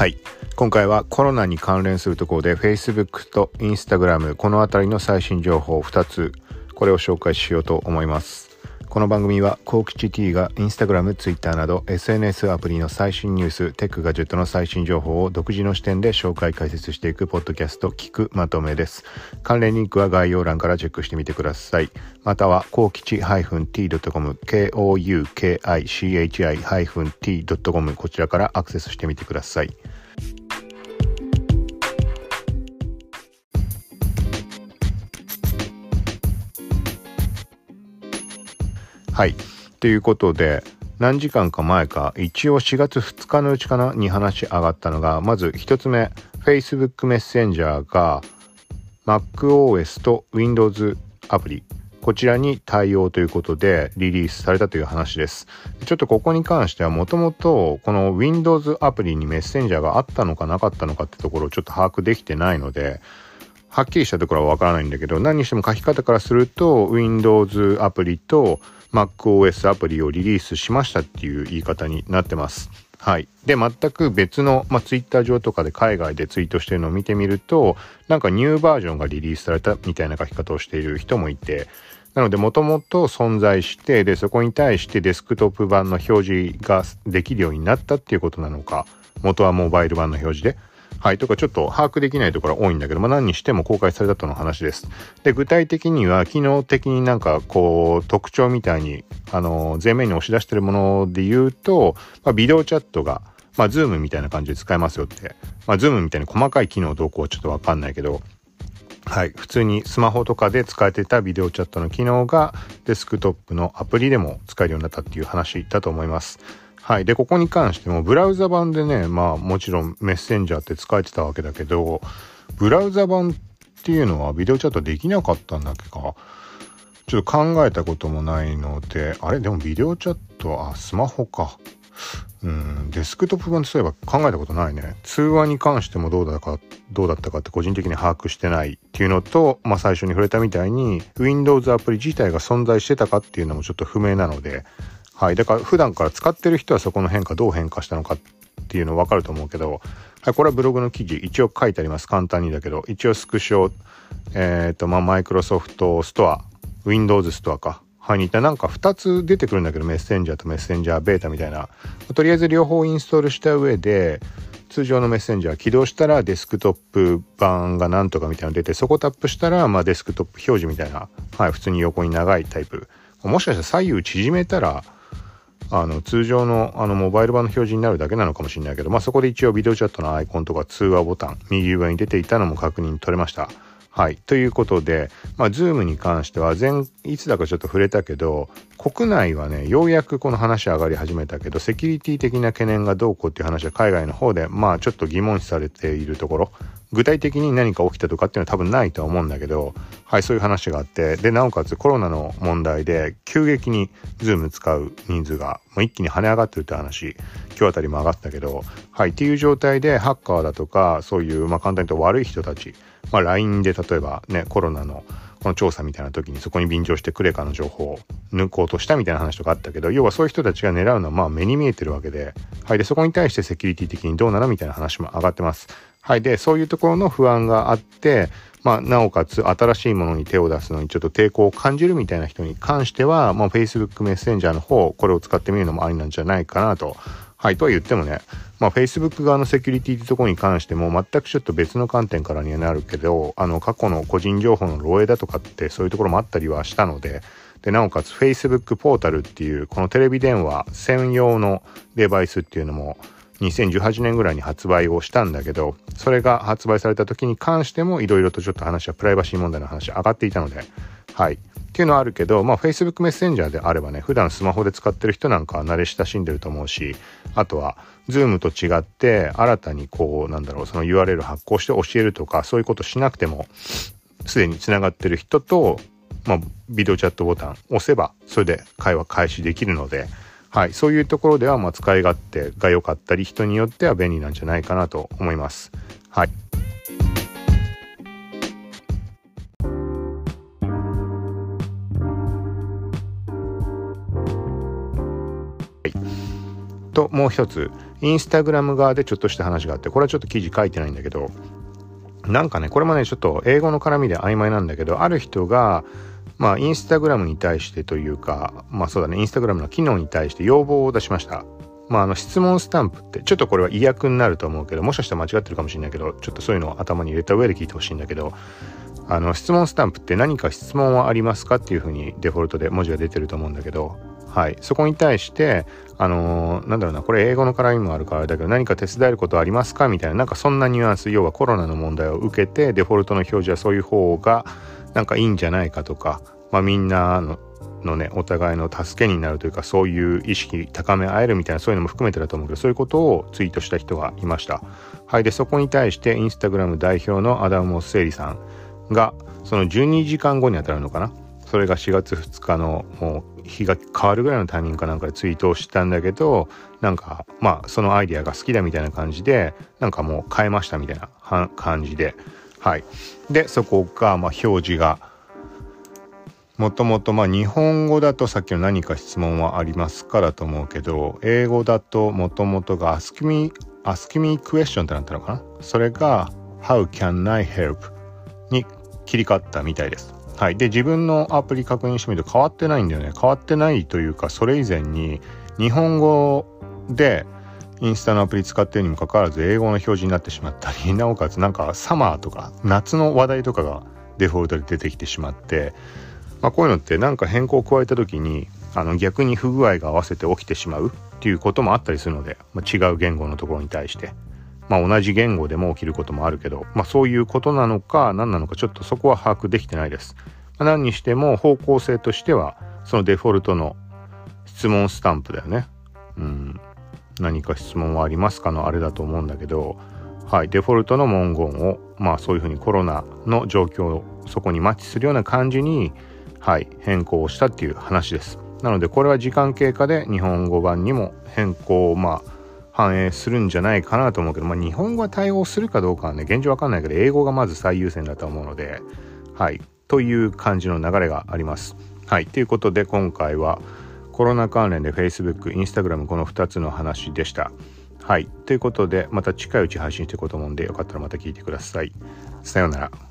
はい。今回はコロナに関連するところで Facebook と Instagram この辺りの最新情報2つこれを紹介しようと思います。この番組はコーキチ T がインスタグラム、ツイッターなど SNS アプリの最新ニュース、テックガジェットの最新情報を独自の視点で紹介解説していくポッドキャスト聞くまとめです。関連リンクは概要欄からチェックしてみてください。またはコーキチ -t.com k-o-u-k-i-c-h-i-t.com こちらからアクセスしてみてください。はい。ということで、何時間か前か、一応4月2日のうちかなに話上がったのが、まず1つ目、Facebook メッセンジャーが MacOS と Windows アプリ、こちらに対応ということでリリースされたという話です。ちょっとここに関してはもともとこの Windows アプリにメッセンジャーがあったのかなかったのかってところをちょっと把握できてないので、はっきりしたところはわからないんだけど、何にしても書き方からすると Windows アプリと MacOS アプリをリリースしましたっていう言い方になってます。はい。で、全く別の、まあ、Twitter 上とかで海外でツイートしてるのを見てみると、なんかニューバージョンがリリースされたみたいな書き方をしている人もいて、なので、もともと存在して、で、そこに対してデスクトップ版の表示ができるようになったっていうことなのか、元はモバイル版の表示で。はい、とかちょっと把握できないところ多いんだけど、まあ何にしても公開されたとの話です。で、具体的には機能的になんかこう特徴みたいに、あの、前面に押し出してるもので言うと、まあ、ビデオチャットが、まあ、ズームみたいな感じで使えますよって。まあ、ズームみたいに細かい機能どうこうちょっとわかんないけど、はい。普通にスマホとかで使えてたビデオチャットの機能がデスクトップのアプリでも使えるようになったっていう話だと思います。はい。で、ここに関しても、ブラウザ版でね、まあ、もちろんメッセンジャーって使えてたわけだけど、ブラウザ版っていうのはビデオチャットできなかったんだっけか。ちょっと考えたこともないので、あれ？でもビデオチャット、あ、スマホか。うん、デスクトップ版ってそういえば考えたことないね。通話に関してもどうだか、どうだったかって個人的に把握してないっていうのと、まあ最初に触れたみたいに、Windows アプリ自体が存在してたかっていうのもちょっと不明なので、はい。だから普段から使ってる人はそこの変化どう変化したのかっていうの分かると思うけど、はい、これはブログの記事一応書いてあります。簡単にだけど、一応スクショ、えっ、ー、と、まあ、マイクロソフトストア、Windows ストアか。はい、似たなんか2つ出てくるんだけど、メッセンジャーとメッセンジャーベータみたいな。とりあえず両方インストールした上で、通常のメッセンジャー起動したらデスクトップ版がなんとかみたいなの出て、そこタップしたら、まあ、デスクトップ表示みたいな、はい、普通に横に長いタイプ。もしかしたら左右縮めたら、あの通常のあのモバイル版の表示になるだけなのかもしれないけど、まあ、そこで一応ビデオチャットのアイコンとか通話ボタン右上に出ていたのも確認取れました。はい。ということで、まあ、ズームに関しては前、いつだかちょっと触れたけど、国内はね、ようやくこの話上がり始めたけど、セキュリティ的な懸念がどうこうっていう話は海外の方で、まあちょっと疑問視されているところ、具体的に何か起きたとかっていうのは多分ないとは思うんだけど、はい、そういう話があって、で、なおかつコロナの問題で急激にズーム使う人数がもう一気に跳ね上がってるって話、今日あたりも上がったけど、はい、っていう状態でハッカーだとか、そういう、まあ簡単に言うと悪い人たち、まあ LINE で例えばね、コロナのこの調査みたいな時にそこに便乗してクレカの情報を抜こうとしたみたいな話とかあったけど、要はそういう人たちが狙うのはまあ目に見えてるわけで、はい。で、そこに対してセキュリティ的にどうなのみたいな話も上がってます。はい。で、そういうところの不安があって、まあ、なおかつ新しいものに手を出すのにちょっと抵抗を感じるみたいな人に関しては、まあ、Facebook メッセンジャーの方、これを使ってみるのもありなんじゃないかなと。はい。とは言ってもね、まあ、Facebook 側のセキュリティってところに関しても全くちょっと別の観点からにはなるけど、あの、過去の個人情報の漏洩だとかってそういうところもあったりはしたので、で、なおかつ Facebook ポータルっていう、このテレビ電話専用のデバイスっていうのも、2018年ぐらいに発売をしたんだけど、それが発売された時に関してもいろいろとちょっと話はプライバシー問題の話上がっていたので、はい。っていうのはあるけど、まあ Facebook メッセンジャーであればね、普段スマホで使ってる人なんかは慣れ親しんでると思うし、あとは Zoom と違って新たにこう、なんだろう、その URL 発行して教えるとか、そういうことしなくても、すでに繋がってる人と、まあ、ビデオチャットボタン押せば、それで会話開始できるので、はい、そういうところでは、まあ、使い勝手が良かったり、人によっては便利なんじゃないかなと思います。はい。ともう一つインスタグラム側でちょっとした話があってこれはちょっと記事書いてないんだけどなんかねこれもねちょっと英語の絡みで曖昧なんだけどある人がまあインスタグラムに対してというかまあそうだねインスタグラムの機能に対して要望を出しました。まあ、あの質問スタンプってちょっとこれは意訳になると思うけどもしかしたら間違ってるかもしれないけどちょっとそういうのを頭に入れた上で聞いてほしいんだけどあの質問スタンプって何か質問はありますかっていうふうにデフォルトで文字が出てると思うんだけどはい、そこに対してあのー、なんだろうなこれ英語の絡みもあるからあれだけど何か手伝えることありますかみたいななんかそんなニュアンス要はコロナの問題を受けてデフォルトの表示はそういう方がなんかいいんじゃないかとか、まあ、みんなののねお互いの助けになるというかそういう意識高め合えるみたいなそういうのも含めてだと思うけどそういうことをツイートした人がいました。はい。でそこに対してインスタグラム代表のアダム・モッセーリさんがその12時間後にあたるのかな？それが4月2日のもう日が変わるぐらいのタイミングかなんかでツイートをしたんだけどなんかまあそのアイデアが好きだみたいな感じでなんかもう変えましたみたいな感じではいでそこがま表示がもともとまあ日本語だとさっきの何か質問はありますかだと思うけど英語だともともとが Ask me, Ask me question ってなったのかな？それが How can I help? に切り替わったみたいです。はい。で、自分のアプリ確認してみると変わってないんだよね。変わってないというか、それ以前に日本語でインスタのアプリ使ってるにもかかわらず英語の表示になってしまったり、なおかつなんかサマーとか夏の話題とかがデフォルトで出てきてしまって、まあ、こういうのってなんか変更を加えた時にあの逆に不具合が合わせて起きてしまうっていうこともあったりするので、まあ、違う言語のところに対して。まあ、同じ言語でも起きることもあるけど、まあ、そういうことなのか何なのかちょっとそこは把握できてないです。まあ、何にしても方向性としてはそのデフォルトの質問スタンプだよね。うん、何か質問はありますかのあれだと思うんだけど、はい、デフォルトの文言をまあそういうふうにコロナの状況そこにマッチするような感じにはい、変更をしたっていう話です。なのでこれは時間経過で日本語版にも変更をまあ反映するんじゃないかなと思うけど、まあ、日本語は対応するかどうかはね現状わかんないけど英語がまず最優先だと思うのではいという感じの流れがあります。はいということで今回はコロナ関連で Facebook、Instagram この2つの話でした。はいということでまた近いうち配信していこうと思うんでよかったらまた聞いてください。さようなら。